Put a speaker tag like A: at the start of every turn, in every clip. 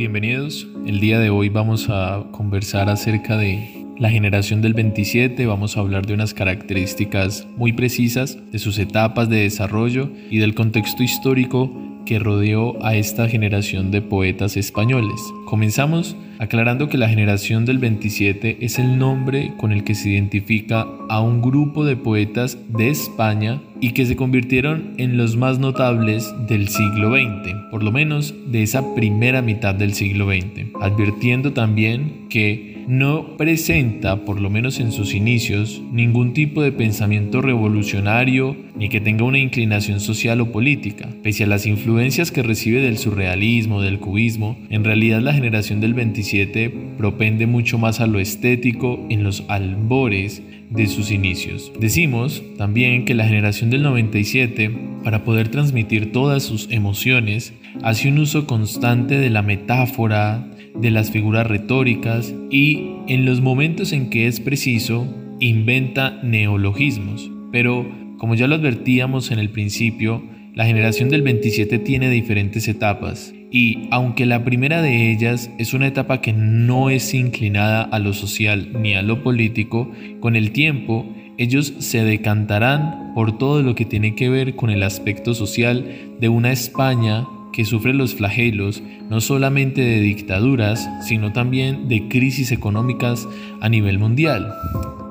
A: bienvenidos. El día de hoy vamos a conversar acerca de la generación del 27, vamos a hablar de unas características muy precisas, de sus etapas de desarrollo y del contexto histórico que rodeó a esta generación de poetas españoles. Comenzamos aclarando que la generación del 27 es el nombre con el que se identifica a un grupo de poetas de España y que se convirtieron en los más notables del siglo XX, por lo menos de esa primera mitad del siglo XX, advirtiendo también que no presenta, por lo menos en sus inicios, ningún tipo de pensamiento revolucionario ni que tenga una inclinación social o política. Pese a las influencias que recibe del surrealismo, del cubismo, en realidad la generación del 27 propende mucho más a lo estético en los albores de sus inicios. Decimos también que la generación del 97, para poder transmitir todas sus emociones, hace un uso constante de la metáfora, de las figuras retóricas y en los momentos en que es preciso, inventa neologismos. Pero, como ya lo advertíamos en el principio, la generación del 27 tiene diferentes etapas y aunque la primera de ellas es una etapa que no es inclinada a lo social ni a lo político, con el tiempo ellos se decantarán por todo lo que tiene que ver con el aspecto social de una España que sufre los flagelos no solamente de dictaduras, sino también de crisis económicas a nivel mundial.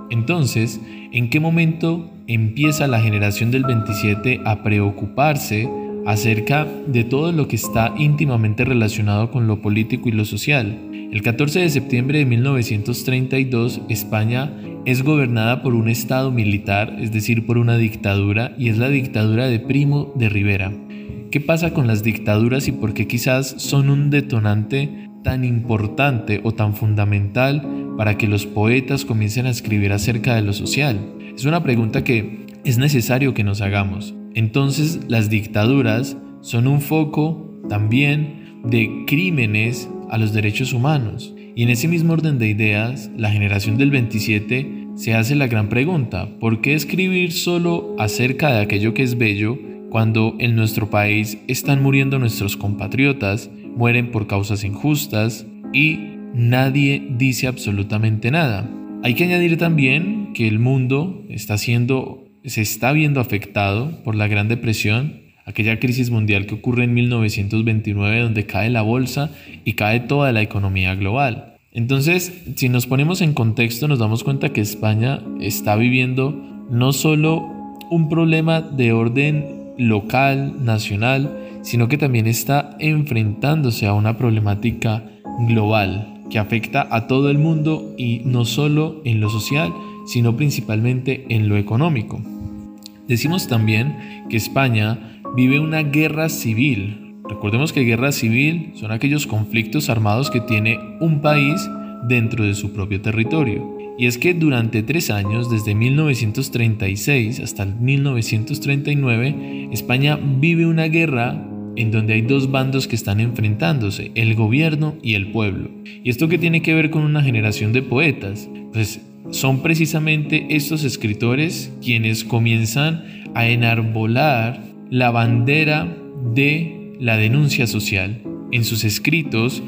A: Entonces, ¿en qué momento empieza la generación del 27 a preocuparse acerca de todo lo que está íntimamente relacionado con lo político y lo social? El 14 de septiembre de 1932, España es gobernada por un Estado militar, es decir, por una dictadura, y es la dictadura de Primo de Rivera. ¿Qué pasa con las dictaduras y por qué quizás son un detonante tan importante o tan fundamental para que los poetas comiencen a escribir acerca de lo social? Es una pregunta que es necesario que nos hagamos. Entonces las dictaduras son un foco también de crímenes a los derechos humanos. Y en ese mismo orden de ideas, la generación del 27 se hace la gran pregunta, ¿por qué escribir solo acerca de aquello que es bello cuando en nuestro país están muriendo nuestros compatriotas, mueren por causas injustas y nadie dice absolutamente nada. Hay que añadir también que el mundo está siendo, se está viendo afectado por la Gran Depresión, aquella crisis mundial que ocurre en 1929 donde cae la bolsa y cae toda la economía global. Entonces, si nos ponemos en contexto, nos damos cuenta que España está viviendo no solo un problema de orden local, nacional, sino que también está enfrentándose a una problemática global que afecta a todo el mundo y no solo en lo social, sino principalmente en lo económico. Decimos también que España vive una guerra civil. Recordemos que guerra civil son aquellos conflictos armados que tiene un país dentro de su propio territorio. Y es que durante tres años, desde 1936 hasta 1939, España vive una guerra en donde hay dos bandos que están enfrentándose, el gobierno y el pueblo. ¿Y esto qué tiene que ver con una generación de poetas? Pues son precisamente estos escritores quienes comienzan a enarbolar la bandera de la denuncia social. En sus escritos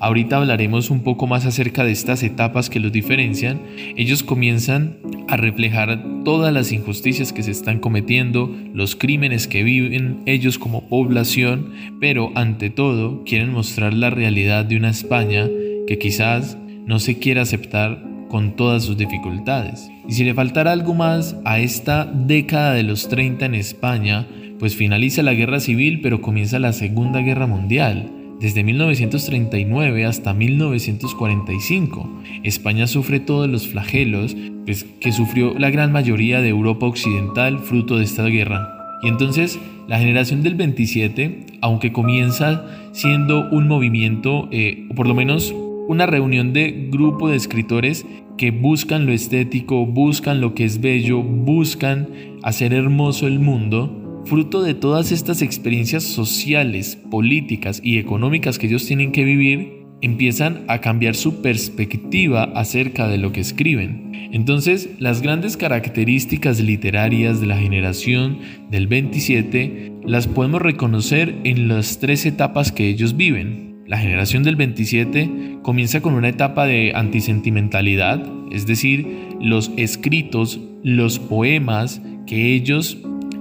A: Ahorita hablaremos un poco más acerca de estas etapas que los diferencian. Ellos comienzan a reflejar todas las injusticias que se están cometiendo, los crímenes que viven ellos como población, pero ante todo quieren mostrar la realidad de una España que quizás no se quiera aceptar con todas sus dificultades. Y si le faltara algo más a esta década de los 30 en España, pues finaliza la guerra civil pero comienza la Segunda Guerra Mundial. Desde 1939 hasta 1945, España sufre todos los flagelos pues, que sufrió la gran mayoría de Europa Occidental fruto de esta guerra. Y entonces la generación del 27, aunque comienza siendo un movimiento, eh, o por lo menos una reunión de grupo de escritores que buscan lo estético, buscan lo que es bello, buscan hacer hermoso el mundo, fruto de todas estas experiencias sociales, políticas y económicas que ellos tienen que vivir, empiezan a cambiar su perspectiva acerca de lo que escriben. Entonces, las grandes características literarias de la generación del 27 las podemos reconocer en las tres etapas que ellos viven. la generación del 27 comienza con una etapa de antisentimentalidad, es decir, los escritos, los poemas que ellos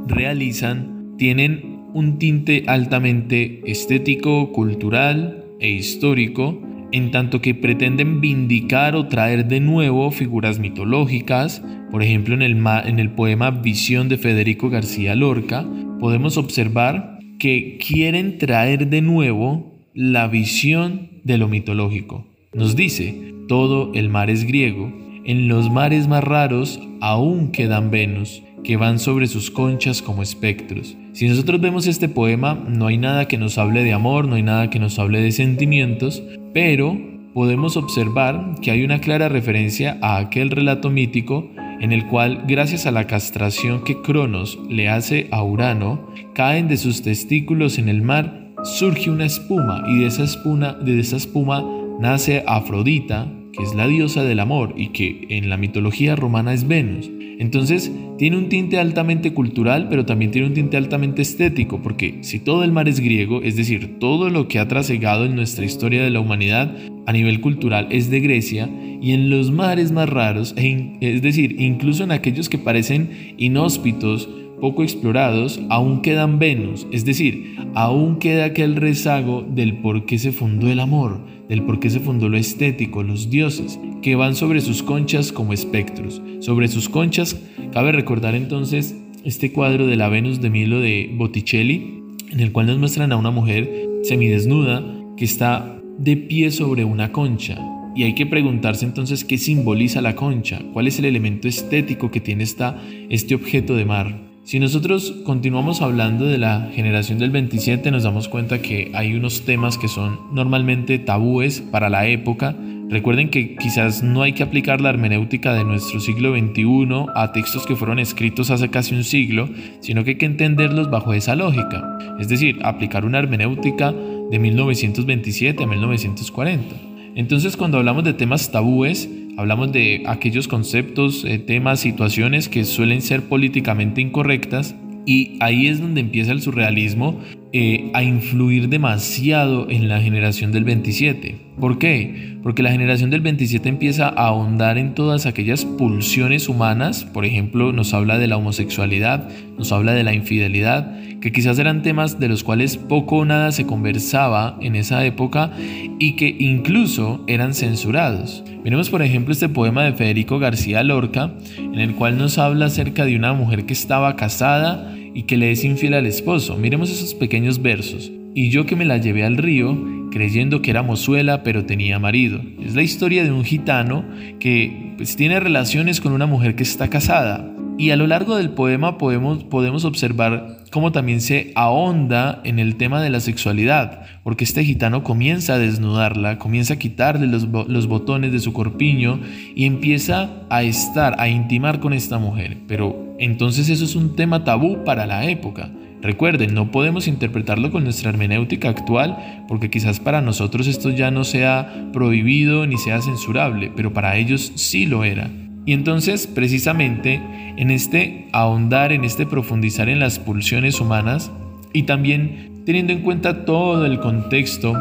A: realizan tienen un tinte altamente estético, cultural e histórico, en tanto que pretenden vindicar o traer de nuevo figuras mitológicas. Por ejemplo, en el, en el poema Visión de Federico García Lorca, podemos observar que quieren traer de nuevo la visión de lo mitológico. Nos dice, todo el mar es griego, en los mares más raros aún quedan Venus, que van sobre sus conchas como espectros. Si nosotros vemos este poema, no hay nada que nos hable de amor, no hay nada que nos hable de sentimientos, pero podemos observar que hay una clara referencia a aquel relato mítico en el cual, gracias a la castración que Cronos le hace a Urano, caen de sus testículos en el mar, surge una espuma y de esa espuma, de esa espuma nace Afrodita, que es la diosa del amor y que en la mitología romana es Venus. Entonces tiene un tinte altamente cultural, pero también tiene un tinte altamente estético, porque si todo el mar es griego, es decir, todo lo que ha trasegado en nuestra historia de la humanidad a nivel cultural es de Grecia, y en los mares más raros, e es decir, incluso en aquellos que parecen inhóspitos, poco explorados, aún quedan Venus, es decir, aún queda aquel rezago del por qué se fundó el amor, del por qué se fundó lo estético, los dioses, que van sobre sus conchas como espectros. Sobre sus conchas, cabe recordar entonces este cuadro de la Venus de Milo de Botticelli, en el cual nos muestran a una mujer semidesnuda que está de pie sobre una concha. Y hay que preguntarse entonces qué simboliza la concha, cuál es el elemento estético que tiene esta, este objeto de mar. Si nosotros continuamos hablando de la generación del 27, nos damos cuenta que hay unos temas que son normalmente tabúes para la época. Recuerden que quizás no hay que aplicar la hermenéutica de nuestro siglo XXI a textos que fueron escritos hace casi un siglo, sino que hay que entenderlos bajo esa lógica. Es decir, aplicar una hermenéutica de 1927 a 1940. Entonces, cuando hablamos de temas tabúes, Hablamos de aquellos conceptos, eh, temas, situaciones que suelen ser políticamente incorrectas y ahí es donde empieza el surrealismo eh, a influir demasiado en la generación del 27. ¿Por qué? Porque la generación del 27 empieza a ahondar en todas aquellas pulsiones humanas, por ejemplo, nos habla de la homosexualidad, nos habla de la infidelidad, que quizás eran temas de los cuales poco o nada se conversaba en esa época y que incluso eran censurados. Miremos por ejemplo este poema de Federico García Lorca, en el cual nos habla acerca de una mujer que estaba casada y que le es infiel al esposo. Miremos esos pequeños versos. Y yo que me la llevé al río, creyendo que era mozuela, pero tenía marido. Es la historia de un gitano que pues, tiene relaciones con una mujer que está casada. Y a lo largo del poema podemos, podemos observar cómo también se ahonda en el tema de la sexualidad, porque este gitano comienza a desnudarla, comienza a quitarle los, los botones de su corpiño y empieza a estar, a intimar con esta mujer. Pero entonces eso es un tema tabú para la época. Recuerden, no podemos interpretarlo con nuestra hermenéutica actual porque quizás para nosotros esto ya no sea prohibido ni sea censurable, pero para ellos sí lo era. Y entonces, precisamente, en este ahondar, en este profundizar en las pulsiones humanas y también teniendo en cuenta todo el contexto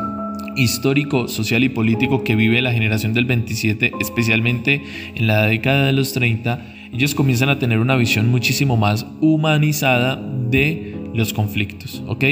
A: histórico, social y político que vive la generación del 27, especialmente en la década de los 30, ellos comienzan a tener una visión muchísimo más humanizada de los conflictos, ¿ok?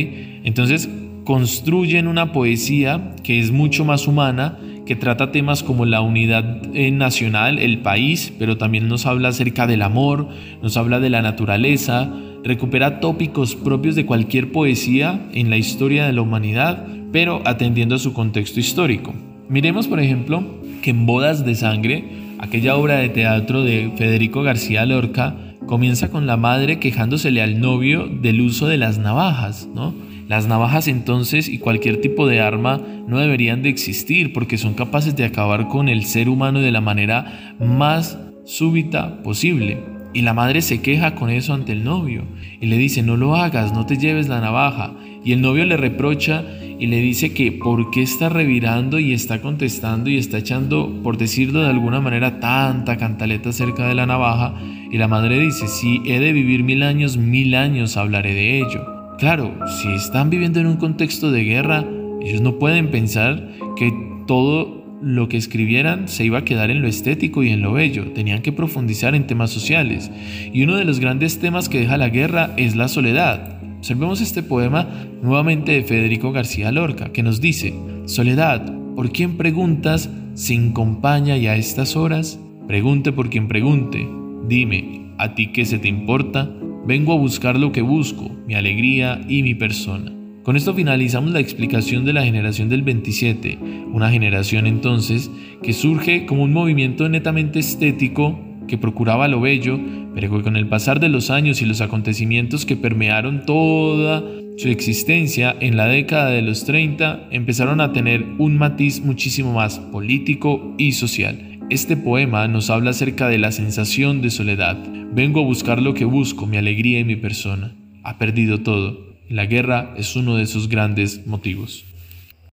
A: Entonces construyen una poesía que es mucho más humana, que trata temas como la unidad eh, nacional, el país, pero también nos habla acerca del amor, nos habla de la naturaleza, recupera tópicos propios de cualquier poesía en la historia de la humanidad, pero atendiendo a su contexto histórico. Miremos, por ejemplo, que en Bodas de Sangre, aquella obra de teatro de Federico García Lorca, comienza con la madre quejándosele al novio del uso de las navajas, ¿no? Las navajas entonces y cualquier tipo de arma no deberían de existir porque son capaces de acabar con el ser humano de la manera más súbita posible. Y la madre se queja con eso ante el novio y le dice, no lo hagas, no te lleves la navaja. Y el novio le reprocha y le dice que por qué está revirando y está contestando y está echando, por decirlo de alguna manera, tanta cantaleta cerca de la navaja. Y la madre dice, si he de vivir mil años, mil años hablaré de ello. Claro, si están viviendo en un contexto de guerra, Ellos no pueden pensar que todo lo que escribieran se iba a quedar en lo estético y en lo bello, tenían que profundizar en temas sociales. Y uno de los grandes temas que deja la guerra es la soledad. Observemos este poema nuevamente de Federico García Lorca, que nos dice, Soledad, ¿por quién preguntas sin compañía y a estas horas? Pregunte por quien pregunte, dime, ¿a ti qué se te importa? Vengo a buscar lo que busco, mi alegría y mi persona. Con esto finalizamos la explicación de la generación del 27, una generación entonces que surge como un movimiento netamente estético que procuraba lo bello, pero con el pasar de los años y los acontecimientos que permearon toda su existencia en la década de los 30 empezaron a tener un matiz muchísimo más político y social. Este poema nos habla acerca de la sensación de soledad. Vengo a buscar lo que busco, mi alegría y mi persona. Ha perdido todo la guerra es uno de sus grandes motivos.